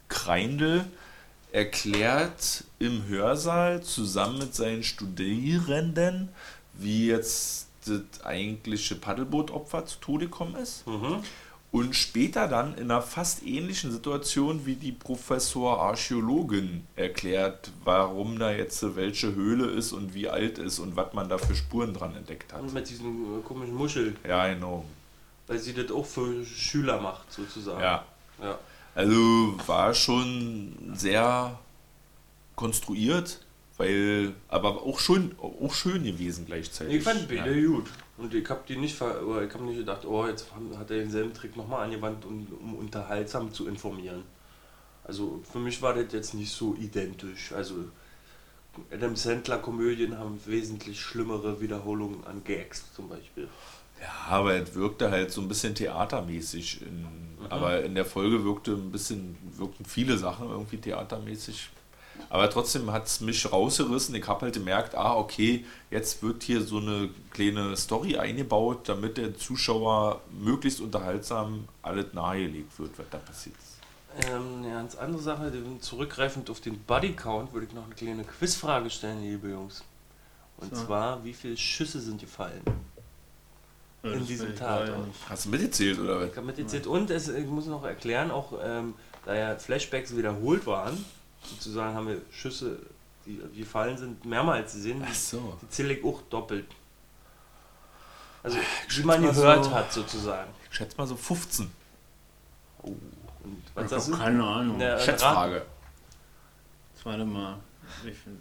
Kreindl erklärt im Hörsaal zusammen mit seinen Studierenden, wie jetzt das eigentliche Paddelbootopfer zu Tode gekommen ist. Mhm. Und später dann in einer fast ähnlichen Situation wie die Professor Archäologin erklärt, warum da jetzt welche Höhle ist und wie alt ist und was man da für Spuren dran entdeckt hat. Und mit diesen äh, komischen Muscheln, Ja, genau. weil sie das auch für Schüler macht, sozusagen. Ja. ja. Also war schon sehr konstruiert, weil, aber auch schön, auch schön gewesen gleichzeitig. Ich fand beide ja. gut. Und ich habe die nicht oder ich habe nicht gedacht, oh, jetzt hat er denselben Trick nochmal angewandt, um, um unterhaltsam zu informieren. Also für mich war das jetzt nicht so identisch. Also Adam Sandler Komödien haben wesentlich schlimmere Wiederholungen an Gags zum Beispiel. Ja, aber es wirkte halt so ein bisschen theatermäßig. In, Aber in der Folge wirkte ein bisschen, wirkten viele Sachen irgendwie theatermäßig. Aber trotzdem hat es mich rausgerissen. Ich habe halt gemerkt, ah, okay, jetzt wird hier so eine kleine Story eingebaut, damit der Zuschauer möglichst unterhaltsam alles nahegelegt wird, was da passiert ist. Ähm, eine ganz andere Sache, zurückgreifend auf den Bodycount, würde ich noch eine kleine Quizfrage stellen, liebe Jungs. Und So. zwar, wie viele Schüsse sind gefallen? Ja, In diesem Tatort. Hast du mitgezählt oder was? Ich habe mitgezählt und es, ich muss noch erklären, auch ähm, da ja Flashbacks wiederholt waren, sozusagen haben wir Schüsse, die gefallen sind, mehrmals gesehen, Ach so. die zähle ich auch doppelt. Also, wie schätze man mal gehört so- hat, sozusagen. Ich schätze mal so 15. Oh. Und was Ich habe du? keine Ahnung. Ja, Schätzfrage. Jetzt Warte mal. Ich, find,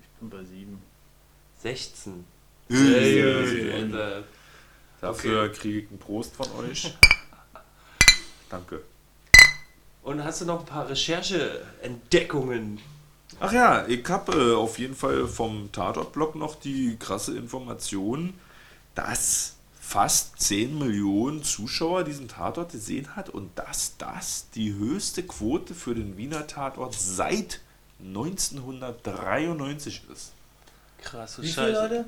ich bin bei sieben. 16. Hey. Und, äh, Dafür kriege ich einen Prost von euch. Danke. Und hast du noch ein paar Rechercheentdeckungen? Ach ja, ich habe äh, auf jeden Fall vom Tatort-Blog noch die krasse Information, dass fast 10 Millionen Zuschauer diesen Tatort gesehen hat und dass das die höchste Quote für den Wiener Tatort seit 1993 ist. Krasse Wie Scheiße. viele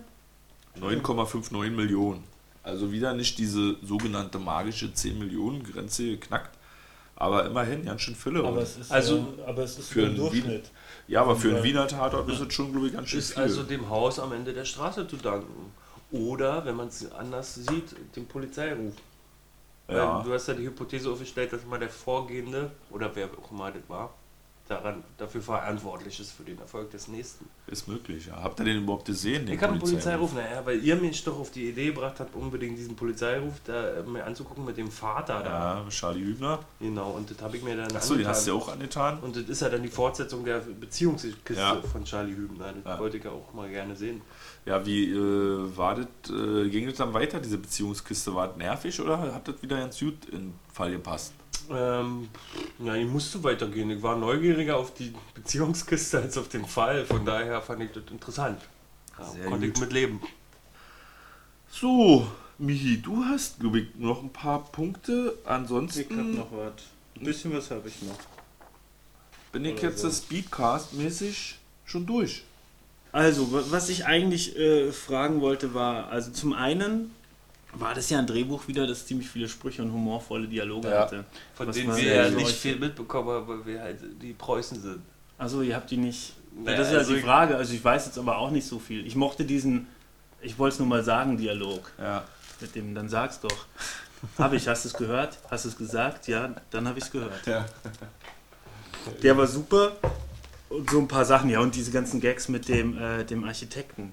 Leute? 9,59 Millionen. Also wieder nicht diese sogenannte magische 10 Millionen Grenze geknackt, Aber immerhin, ganz schön Fülle. Aber es ist, Also, ja, aber es ist für einen Durchschnitt. ja, aber für einen. Wiener Tatort ist es schon, glaube ich, ganz schön Ist viel. also dem Haus am Ende der Straße zu danken. Oder, wenn man es anders sieht, dem Polizeiruf. Ja. Du hast ja die Hypothese aufgestellt, dass immer der Vorgehende, oder wer auch immer das war, daran, dafür verantwortlich ist für den Erfolg des Nächsten. Ist möglich, ja. Habt ihr den überhaupt gesehen? Den Ich habe einen Polizeiruf, naja, weil ihr mich doch auf die Idee gebracht habt, unbedingt diesen Polizeiruf da äh, mir anzugucken mit dem Vater da. Ja, Charlie Hübner. Genau, und das habe ich mir dann Achso, den hast du ja auch angetan. Und das ist ja dann die Fortsetzung der Beziehungskiste Ja. von Charlie Hübner. Das Ja. wollte ich ja auch mal gerne sehen. Ja, wie äh, war das, äh, ging das dann weiter, diese Beziehungskiste? War das nervig oder hat das wieder ganz gut in den Fall gepasst? Ähm, ja, ich musste weitergehen. Ich war neugieriger auf die Beziehungskiste als auf den Fall. Von daher fand ich das interessant. Ja, Sehr konnte gut. ich mit leben. So, Michi, du hast, glaube ich, noch ein paar Punkte. Ich hab Ansonsten noch was. Ein bisschen was habe ich noch. bin ich oder jetzt so. Speedcast-mäßig schon durch. Also, wa- was ich eigentlich äh, fragen wollte, war, also zum einen war das ja ein Drehbuch wieder, das ziemlich viele Sprüche und humorvolle Dialoge Ja. hatte. Von denen wir ja nicht viel mitbekommen haben, weil wir halt die Preußen sind. Also, ihr habt die nicht. Ja, Naja, das ist ja also die ich- Frage. Also, ich weiß jetzt aber auch nicht so viel. Ich mochte diesen, ich wollte es nur mal sagen, Dialog. Ja. Mit dem, dann sag's doch. Habe ich, hast du es gehört? Hast du es gesagt? Ja, dann habe ich es gehört. ja. Der war super. Und so ein paar Sachen, ja, und diese ganzen Gags mit dem, äh, dem Architekten.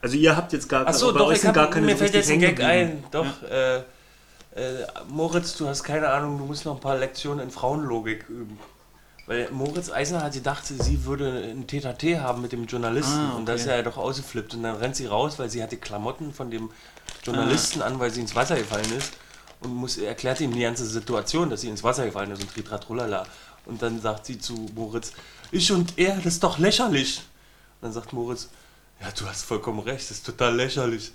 Also ihr habt jetzt gar, Achso, bei doch, euch ich sind hab, gar keine mir so fällt jetzt ein Gag ein. Doch, äh, äh, Moritz, du hast keine Ahnung, du musst noch ein paar Lektionen in Frauenlogik üben. Weil Moritz Eisner hat gedacht, sie würde ein TTT haben mit dem Journalisten Ah, und da ist okay. er doch ausgeflippt und dann rennt sie raus, weil sie hatte Klamotten von dem Journalisten an, weil sie ins Wasser gefallen ist und muss, erklärt ihm die ganze Situation, dass sie ins Wasser gefallen ist und Tritratrulala. Und dann sagt sie zu Moritz, ich und er, das ist doch lächerlich. Und dann sagt Moritz, ja, du hast vollkommen recht, das ist total lächerlich.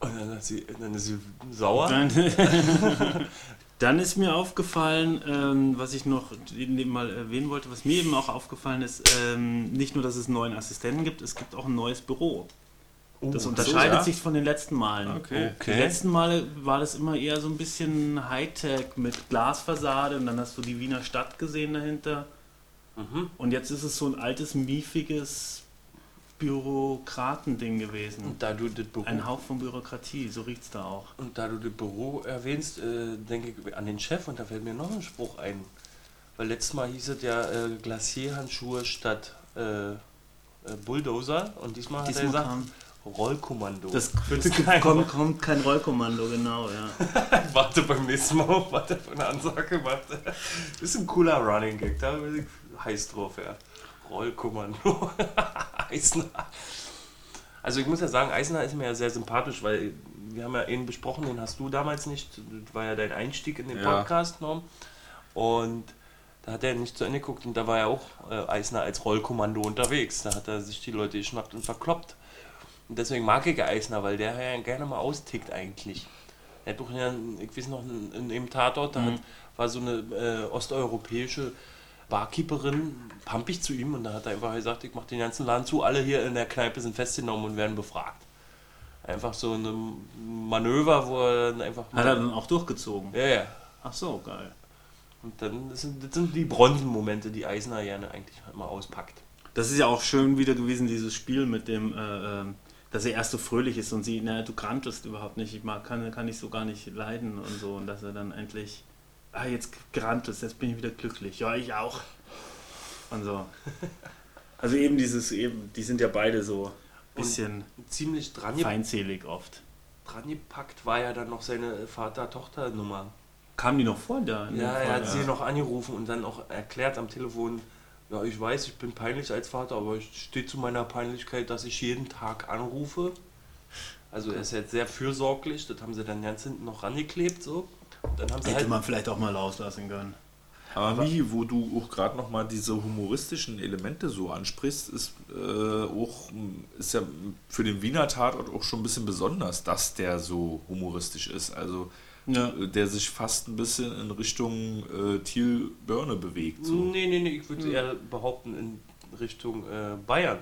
Und dann, hat sie, dann ist sie sauer. Dann, dann ist mir aufgefallen, ähm, was ich noch eben mal erwähnen wollte, was mir eben auch aufgefallen ist, ähm, nicht nur, dass es einen neuen Assistenten gibt, es gibt auch ein neues Büro. Das so, unterscheidet ja? sich von den letzten Malen. Okay. Die letzten Male war das immer eher so ein bisschen Hightech mit Glasfassade und dann hast du die Wiener Stadt gesehen dahinter. Mhm. Und jetzt ist es so ein altes, miefiges Bürokratending gewesen. Und da du das Büro, Ein Hauch von Bürokratie, so riecht es da auch. und da du das Büro erwähnst, äh, denke ich an den Chef und da fällt mir noch ein Spruch ein. Weil letztes Mal hieß es ja äh, Glacierhandschuhe statt äh, äh, Bulldozer und diesmal hat er gesagt Rollkommando. Das Bitte kein kommt, kommt kein Rollkommando, genau, ja. Warte beim nächsten Mal, auf, was er für eine Ansage macht. Das ist ein cooler Running Gag, da bin ich heiß drauf, ja. Rollkommando. Eisner. Also ich muss ja sagen, Eisner ist mir ja sehr sympathisch, weil wir haben ja ihn besprochen, den hast du damals nicht. Das war ja dein Einstieg in den Ja. Podcast, Norm. Und da hat er nicht zu Ende geguckt und da war ja auch äh, Eisner als Rollkommando unterwegs. Da hat er sich die Leute geschnappt und verkloppt. Und deswegen mag ich Eisner, weil der ja gerne mal austickt eigentlich. Er hat doch ja, ich weiß noch, in, dem Tatort, da hat, war so eine äh, osteuropäische Barkeeperin pampig zu ihm und da hat er einfach gesagt, ich mach den ganzen Laden zu, alle hier in der Kneipe sind festgenommen und werden befragt. Einfach so ein Manöver, wo er dann einfach Hat er dann auch durchgezogen? Ja, ja. Ach so, geil. Und dann, das sind, das sind die Bronzenmomente, die Eisner gerne eigentlich immer auspackt. Das ist ja auch schön wieder gewesen, dieses Spiel mit dem, äh, ähm, dass er erst so fröhlich ist und sie, na, du grantest überhaupt nicht, ich mag, kann, kann ich so gar nicht leiden und so. Und dass er dann endlich, ah, jetzt grantest, jetzt bin ich wieder glücklich. Ja, ich auch. Und so. Also eben dieses, eben, die sind ja beide so ein bisschen Ziemlich dran, feindselig oft. dran gepackt war ja dann noch seine Vater-Tochter-Nummer. Kamen die noch vor da? Ja, er Fall? hat sie noch angerufen und dann auch erklärt am Telefon, ja, ich weiß, ich bin peinlich als Vater, aber es steht zu meiner Peinlichkeit, dass ich jeden Tag anrufe. Also er ist jetzt sehr fürsorglich, das haben sie dann ganz hinten noch rangeklebt so. Und dann haben sie Hätte halt man vielleicht auch mal rauslassen können. Aber Michi, wo du auch gerade nochmal diese humoristischen Elemente so ansprichst, ist äh, auch ist ja für den Wiener Tatort auch schon ein bisschen besonders, dass der so humoristisch ist. Also Ja. äh, der sich fast ein bisschen in Richtung äh, Thiel Börne bewegt. So. Nee, nee, nee, ich würde eher behaupten in Richtung äh, Bayern.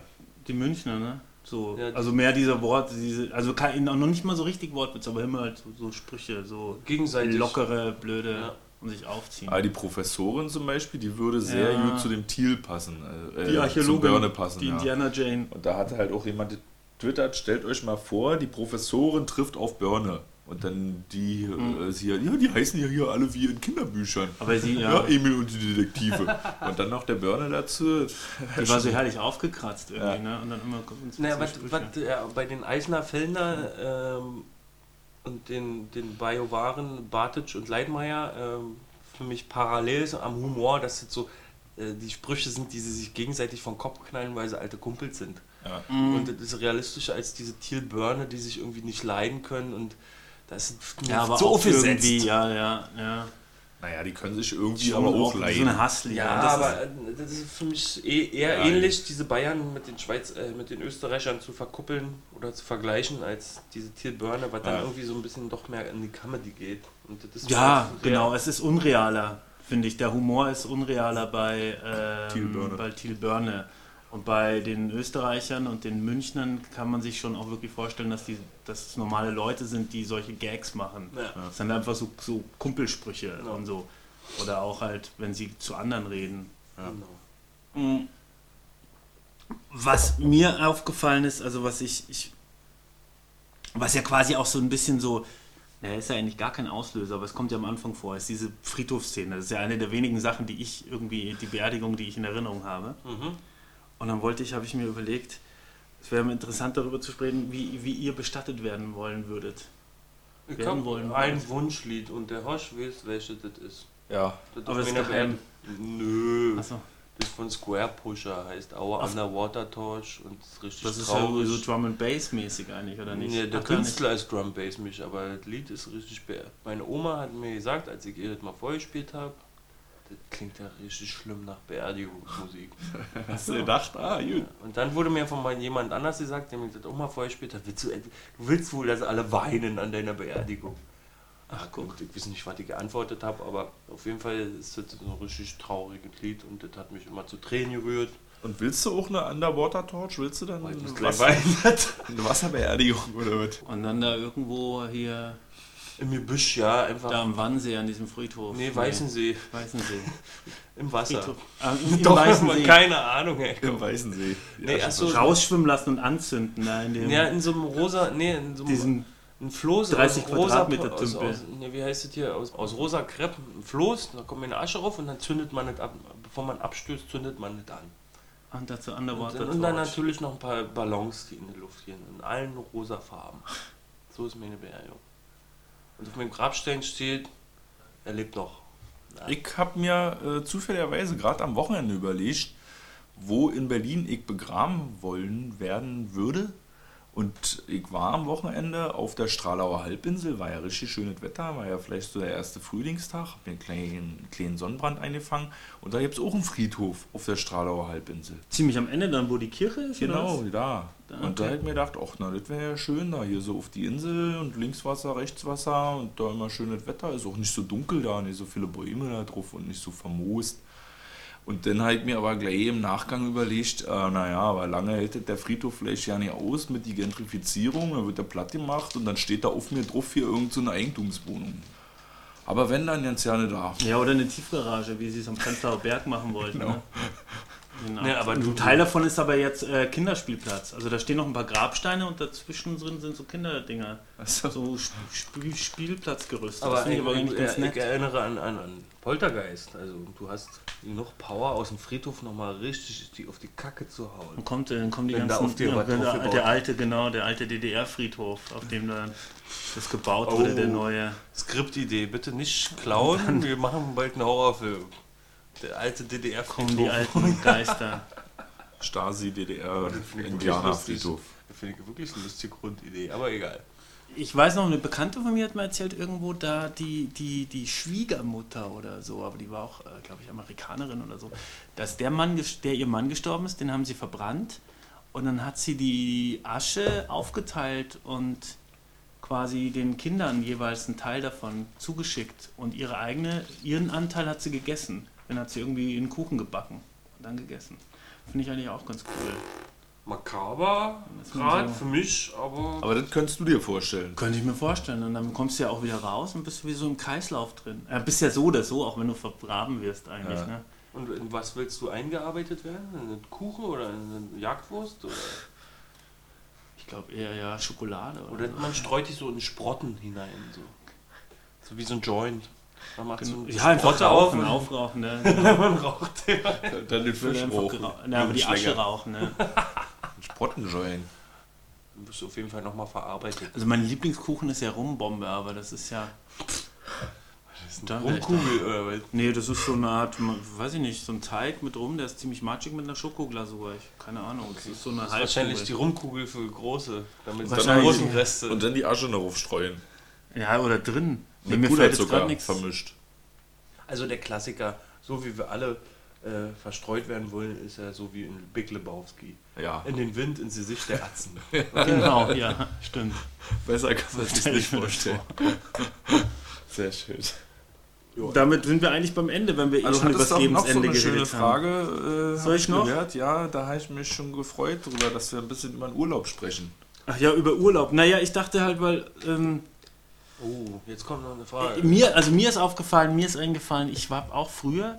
Die Münchner, ne? So, Ja, die- also mehr dieser Wort, diese, also kein, noch nicht mal so richtig Wortwitz, aber immer halt so, so Sprüche, so Gegenseitig. lockere, blöde Ja. und sich aufziehen. Aber die Professorin zum Beispiel, die würde sehr Ja. gut zu dem Thiel passen, äh, die zum Archäologin, passen. die ja. Indiana Jane. Und da hatte halt auch jemand getwittert, stellt euch mal vor, die Professorin trifft auf Börne. Und dann die, äh, sie, ja, die heißen ja hier alle wie in Kinderbüchern. Aber sie, Ja, ja, Emil und die Detektive. und dann noch der Börne dazu. die war so herrlich aufgekratzt irgendwie, Ja. ne? Und dann immer uns Naja, so was, was äh, bei den Eisner Fellner ähm, und den, den Biowaren Bartic und Leitmeier ähm, für mich parallel ist am Humor, dass das so äh, die Sprüche sind, die sie sich gegenseitig vom Kopf knallen, weil sie alte Kumpels sind. Ja. Mhm. Und das ist realistischer als diese Thiel Börne, die sich irgendwie nicht leiden können und das ist ja, aber so auch aufgesetzt. irgendwie, ja, ja, ja. Naja, die können sich irgendwie Schon aber auch So leiden. eine Hassliebe. Ja, das aber ist, äh, das ist für mich eh- eher Ja, ähnlich, diese Bayern mit den Schweiz, äh, mit den Österreichern zu verkuppeln oder zu vergleichen, als diese Thiel Börne, was dann Ja. irgendwie so ein bisschen doch mehr in die Comedy geht. Und das ist ja, halt genau, es ist unrealer, finde ich. Der Humor ist unrealer bei, ähm, Thiel Börne. bei Thiel Börne. Und bei den Österreichern und den Münchnern kann man sich schon auch wirklich vorstellen, dass, die, dass es normale Leute sind, die solche Gags machen. Ja. Das sind einfach so, so Kumpelsprüche Ja. und so. Oder auch halt, wenn sie zu anderen reden. Genau. Mm. Was mir aufgefallen ist, also was ich, ich was ja quasi auch so ein bisschen so, naja, ist ja eigentlich gar kein Auslöser, aber es kommt ja am Anfang vor, ist diese Friedhofsszene. Das ist ja eine der wenigen Sachen, die ich irgendwie, die Beerdigung, die ich in Erinnerung habe. Mhm. Und dann wollte ich, habe ich mir überlegt, es wäre interessant darüber zu sprechen, wie, wie ihr bestattet werden wollen würdet. Ich Werden wollen. ein Wunschlied und der Horsch weiß, welches das ist. Ja. Das Aber ist geheim. Nö. Achso, Das ist von Square Pusher, heißt Our Ach. Underwater Torch und ist richtig das ist ja traurig. so Drum and Bass mäßig eigentlich, oder nicht? Nee, der Ach. Künstler ist Drum Bass mich, aber das Lied ist richtig bär. Meine Oma hat mir gesagt, als ich ihr das mal vorgespielt habe, das klingt ja richtig schlimm nach Beerdigungsmusik. Hast du gedacht, ah, gut. Und dann wurde mir von mal jemand anders gesagt, der mir das auch mal vorgespielt hat, willst du, du willst wohl, dass alle weinen an deiner Beerdigung. Ach guck, ich weiß nicht, was ich geantwortet habe, aber auf jeden Fall ist das so ein richtig trauriges Lied und das hat mich immer zu Tränen gerührt. Und willst du auch eine Underwater Torch? Willst du dann Wasser, weinen. eine Wasserbeerdigung oder was? Und dann da irgendwo hier, Im Gebüsch, ja, einfach. da am Wannsee an diesem Friedhof. nee, Weißensee, Weißensee. im Wasser. Friedhof. Ah, im, Doch, Weißensee. keine Ahnung, ey. Im Weißensee. Nee, ach so. Rausschwimmen lassen und anzünden da in dem Ja, in so einem rosa, nee, in so einem diesen ein Floß 30 aus rosa Quadratmeter aus, Tümpel. aus, nee, wie heißt das hier? Aus, aus rosa Krepp, ein Floß, da kommt mir eine Asche rauf und dann zündet man das ab. Bevor man abstößt, zündet man das an. und dazu Und, Underwater und dann Torch. natürlich noch ein paar Ballons, die in der Luft gehen, in allen rosa Farben. So ist meine Beerdigung. Und auf meinem Grabstein steht, er lebt noch. Ich habe mir äh, zufälligerweise gerade am Wochenende überlegt, wo in Berlin ich begraben wollen werden würde. Und ich war am Wochenende auf der Stralauer Halbinsel, war ja richtig schönes Wetter, war ja vielleicht so der erste Frühlingstag, hab mir einen kleinen, kleinen Sonnenbrand eingefangen. Und da gibt es auch einen Friedhof auf der Stralauer Halbinsel. Ziemlich am Ende dann, wo die Kirche ist? Genau, da. Da, Und da hätte ich mir gedacht, ach na, das wäre ja schön da, hier so auf die Insel und links Wasser, rechts Wasser und da immer schönes Wetter, ist auch nicht so dunkel da, nicht so viele Bäume da drauf und nicht so vermoost. Und dann habe ich mir aber gleich im Nachgang überlegt, äh, naja, aber lange hält der Friedhof vielleicht ja nicht aus mit die Gentrifizierung, dann wird der platt gemacht und dann steht da auf mir drauf hier irgendeine so eine Eigentumswohnung. Aber wenn, dann ganz gerne da. Ja, oder eine Tiefgarage, wie sie es am Prenzlauer Berg machen wollten. Genau. Ne? Ja, aber und du- ein Teil davon ist aber jetzt äh, Kinderspielplatz. Also da stehen noch ein paar Grabsteine und dazwischen drin sind so Kinderdinger. Also, So Sp Spiel Spielplatzgerüste. Aber, ich, aber ich, ganz ich erinnere an, an, an Poltergeist. Also du hast genug Power aus dem Friedhof nochmal richtig die, auf die Kacke zu hauen. Dann kommt, dann kommen die Wenn da ganzen, auf dir ja, der, der alte, genau, der alte DDR-Friedhof, auf dem dann das gebaut Oh. wurde, der neue. Skriptidee, bitte nicht klauen, wir machen bald einen Horrorfilm. Der alte ddr Kommen die alten Geister. Stasi, DDR, finde ich wirklich Indianerfriedhof. Das finde ich wirklich eine lustige Grundidee, aber egal. Ich weiß noch, eine Bekannte von mir hat mir erzählt, irgendwo da die, die, die Schwiegermutter oder so, aber die war auch, äh, glaube ich, Amerikanerin oder so, dass der Mann, der ihr Mann gestorben ist, den haben sie verbrannt und dann hat sie die Asche aufgeteilt und quasi den Kindern jeweils einen Teil davon zugeschickt und ihre eigene, ihren Anteil hat sie gegessen. Dann hat sie irgendwie einen Kuchen gebacken und dann gegessen. Finde ich eigentlich auch ganz cool. makaber, gerade so- für mich, aber, Aber das könntest du dir vorstellen. Könnte ich mir vorstellen. Und dann kommst du ja auch wieder raus und bist wie so im Kreislauf drin. Ja, bist ja so oder so, auch wenn du vergraben wirst eigentlich. Ja. Ne? Und in was willst du eingearbeitet werden? In einen Kuchen oder in eine Jagdwurst? Oder, Ich glaube eher ja Schokolade. Oder, oder man streut die so in Sprotten hinein. So, so wie so ein Joint. Man macht so ja, einfach rauchen, und aufrauchen. Ne? man raucht. Dann den Fisch rauchen. Na, aber die Asche rauchen. Ne? Sprottenjoin. Du wirst auf jeden Fall nochmal verarbeitet. Also mein Lieblingskuchen ist ja Rumbombe, aber das ist ja... Das ist ich Rumkugel oder was? Nee, das ist so eine Art, weiß ich nicht, so ein Teig mit Rum, der ist ziemlich matschig mit einer Schokoglasur. Ich, keine Ahnung, das ist so eine Das ist wahrscheinlich die. Rumkugel für große, damit Wahrscheinlich. dann großen Reste. Und dann die Asche noch aufstreuen. Ja, oder drin. Mit mir fällt jetzt gerade nichts. vermischt. Also der Klassiker, so wie wir alle äh, verstreut werden wollen, ist ja so wie in Big Lebowski. Ja, In den Wind, ins Gesicht der Atzen. Genau, ja, stimmt. besser kann man sich nicht vorstellen. Sehr schön. Damit sind wir eigentlich beim Ende, wenn wir eh Also schon über das so Lebensende eine schöne geredet haben. Frage. Äh, Soll hab ich noch? Gehört. Ja, da habe ich mich schon gefreut drüber, dass wir ein bisschen über den Urlaub sprechen. Ach ja, über Urlaub. Naja, ich dachte halt, weil ähm, Oh, jetzt kommt noch eine Frage. mir, also mir ist aufgefallen, mir ist eingefallen, ich war auch früher,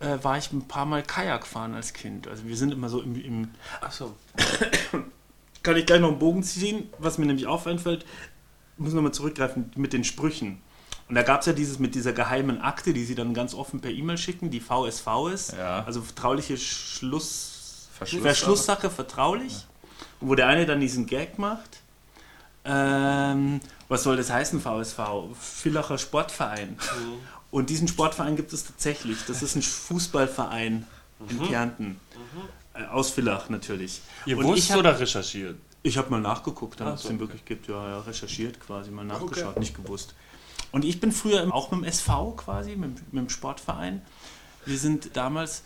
äh, war ich ein paar Mal Kajak fahren als Kind. Also wir sind immer so im, im Achso, kann ich gleich noch einen Bogen ziehen, was mir nämlich auch einfällt, ich muss nochmal zurückgreifen mit den Sprüchen. Und da gab es ja dieses mit dieser geheimen Akte, die sie dann ganz offen per E-Mail schicken, die VSV ist, Ja. also vertrauliche Schluss, Verschlusssache. Verschlusssache vertraulich, wo der eine dann diesen Gag macht. Ähm, was soll das heißen, VSV? Villacher Sportverein. Und diesen Sportverein gibt es tatsächlich. Das ist ein Fußballverein in Kärnten. Äh, Aus Villach natürlich. ihr Und wusst ich hab- oder recherchiert? ich habe mal nachgeguckt, Ach ob es den okay. wirklich gibt. Ja, ja, recherchiert quasi, mal nachgeschaut, nicht gewusst. Und ich bin früher auch mit dem SV quasi, mit, mit dem Sportverein. Wir sind damals,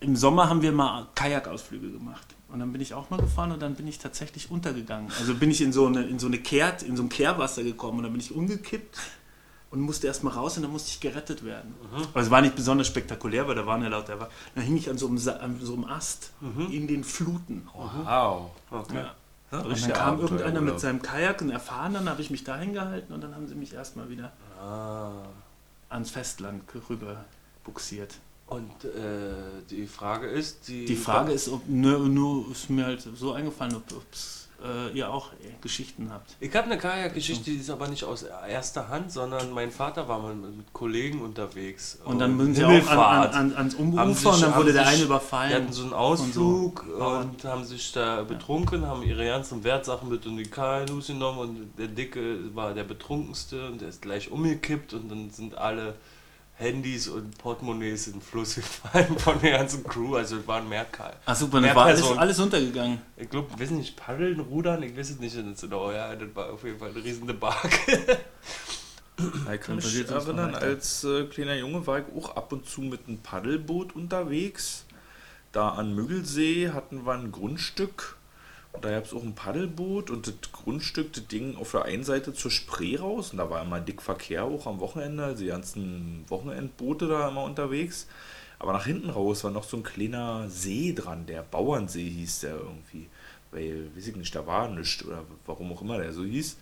im Sommer haben wir mal Kajakausflüge gemacht. Und dann bin ich auch mal gefahren und dann bin ich tatsächlich untergegangen. Also bin ich in so eine, in so eine Kehrt, in so ein Kehrwasser gekommen und dann bin ich umgekippt und musste erst mal raus und dann musste ich gerettet werden. Aber es war nicht besonders spektakulär, weil da waren ja lauter. aber Dann hing ich an so einem, Sa- an so einem Ast in den Fluten. Wow. Okay. Ja. Ja, Und dann kam irgendeiner mit seinem Kajak, ein Erfahrener, dann habe ich mich da hingehalten und dann haben sie mich erstmal wieder Ah. ans Festland rüber buxiert. Und äh, die Frage ist, die, Die Frage ist, ob nur, nur ist mir halt so eingefallen, ob äh, ihr auch Geschichten habt. Ich habe eine Kajakgeschichte, die ist aber nicht aus erster Hand, sondern mein Vater war mal mit Kollegen unterwegs. Und dann sind sie auch an, an, an, ans Ufer und dann wurde der eine Die überfallen. hatten so einen Ausflug Und und, so. haben sich da betrunken, haben ihre ganzen Wertsachen mit in die Kanus genommen und der Dicke war der betrunkenste und der ist gleich umgekippt und dann sind alle Handys und Portemonnaies in den Fluss gefallen von der ganzen Crew, also es waren mehr. Ach super, Mehr dann war alles, alles untergegangen. Ich glaube, ich weiß nicht, paddeln, rudern, ich weiß es nicht genau, ja, das war auf jeden Fall eine riesige Bark. Ich kann mich erinnern, als äh, kleiner Junge war ich auch ab und zu mit einem Paddelboot unterwegs. Da an Müggelsee hatten wir ein Grundstück. Da gab es auch ein Paddelboot und das Grundstück, das Ding auf der einen Seite zur Spree raus. Und da war immer dick Verkehr auch am Wochenende. Also die ganzen Wochenendboote da immer unterwegs. Aber nach hinten raus war noch so ein kleiner See dran, der Bauernsee hieß der irgendwie. Weil, weiß ich nicht, da war nichts oder warum auch immer der so hieß.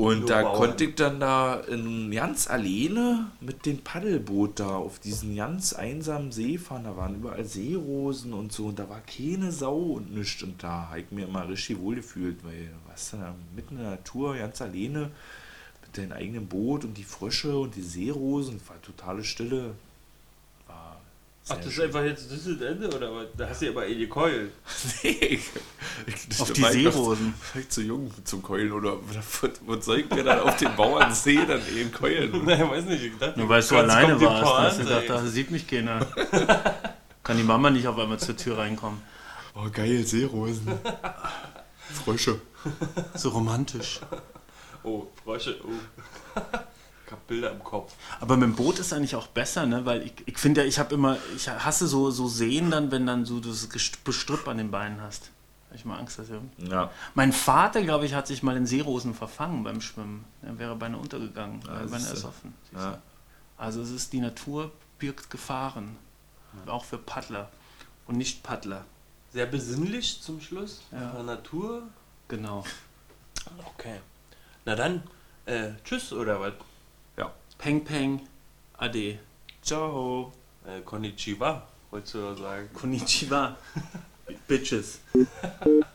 Und da Bauern. konnte ich dann da in ganz alleine mit dem Paddelboot da auf diesen ganz einsamen See fahren. Da waren überall Seerosen und so. Und da war keine Sau und nichts. Und da habe ich mir immer richtig wohl gefühlt, weil dann da mitten in der Natur, ganz alleine mit deinem eigenen Boot und die Frösche und die Seerosen. Es war totale Stille. Ach, das ist einfach jetzt das ist das Ende, oder was? Da hast du aber eh gekeult. Nee, ich, ich, Auf die ich Seerosen. ich zu jung zum Keulen oder was, soll ich mir dann auf dem Bauernsee dann eben keulen? Nein, weiß nicht, ich dachte, Nur weil du alleine die warst, hast du Pointe, gedacht, da sieht mich keiner. Kann die Mama nicht auf einmal zur Tür reinkommen. Oh geil, Seerosen. Frösche. So romantisch. Oh, Frösche, oh. Ich hab Bilder im Kopf. Aber mit dem Boot ist eigentlich auch besser, ne? Weil ich, ich finde ja, ich habe immer, ich hasse so, so Seen dann, wenn dann so das Bestrüpp an den Beinen hast. Hab ich mal Angst, dass er. Ja, Mein Vater, glaube ich, hat sich mal in Seerosen verfangen beim Schwimmen. Er wäre beinahe untergegangen, Ja, ja, beinahe ersoffen. siehst ja. du. Also es ist, die Natur birgt Gefahren. Auch für Paddler und nicht Paddler. Sehr besinnlich zum Schluss. Ja. Von Natur. Genau. Okay. Na dann, äh, tschüss oder was? Peng Peng. Ade. Ciao. Äh, Konnichiwa, wolltest du sagen. Konnichiwa. Bitches.